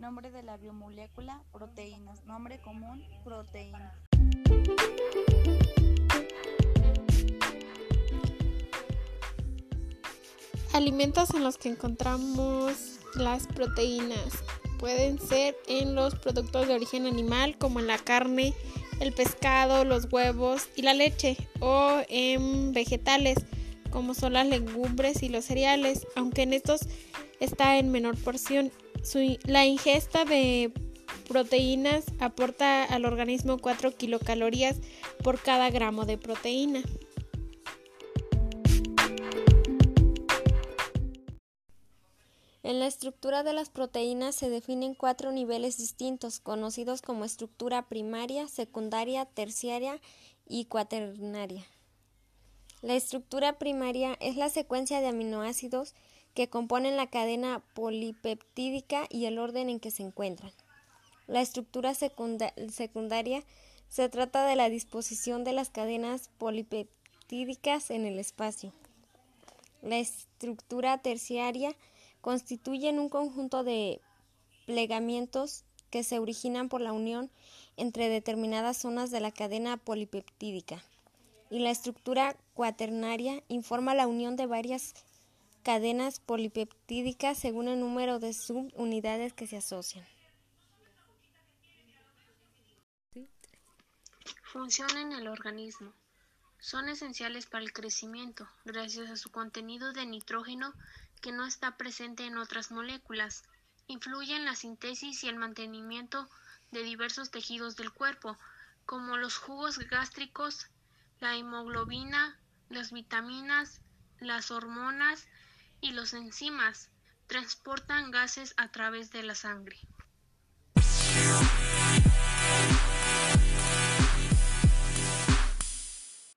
Nombre de la biomolécula, proteínas. Nombre común, proteína. Alimentos en los que encontramos las proteínas pueden ser en los productos de origen animal como en la carne, el pescado, los huevos y la leche o en vegetales como son las legumbres y los cereales, aunque en estos está en menor porción. La ingesta de proteínas aporta al organismo 4 kilocalorías por cada gramo de proteína. En la estructura de las proteínas se definen cuatro niveles distintos, conocidos como estructura primaria, secundaria, terciaria y cuaternaria. La estructura primaria es la secuencia de aminoácidos que componen la cadena polipeptídica y el orden en que se encuentran. La estructura secundaria se trata de la disposición de las cadenas polipeptídicas en el espacio. La estructura terciaria constituyen un conjunto de plegamientos que se originan por la unión entre determinadas zonas de la cadena polipeptídica. Y la estructura cuaternaria informa la unión de varias cadenas polipeptídicas según el número de subunidades que se asocian. Función en el organismo. Son esenciales para el crecimiento, gracias a su contenido de nitrógeno que no está presente en otras moléculas. Influye en la síntesis y el mantenimiento de diversos tejidos del cuerpo, como los jugos gástricos, la hemoglobina, las vitaminas, las hormonas y los enzimas. Transportan gases a través de la sangre.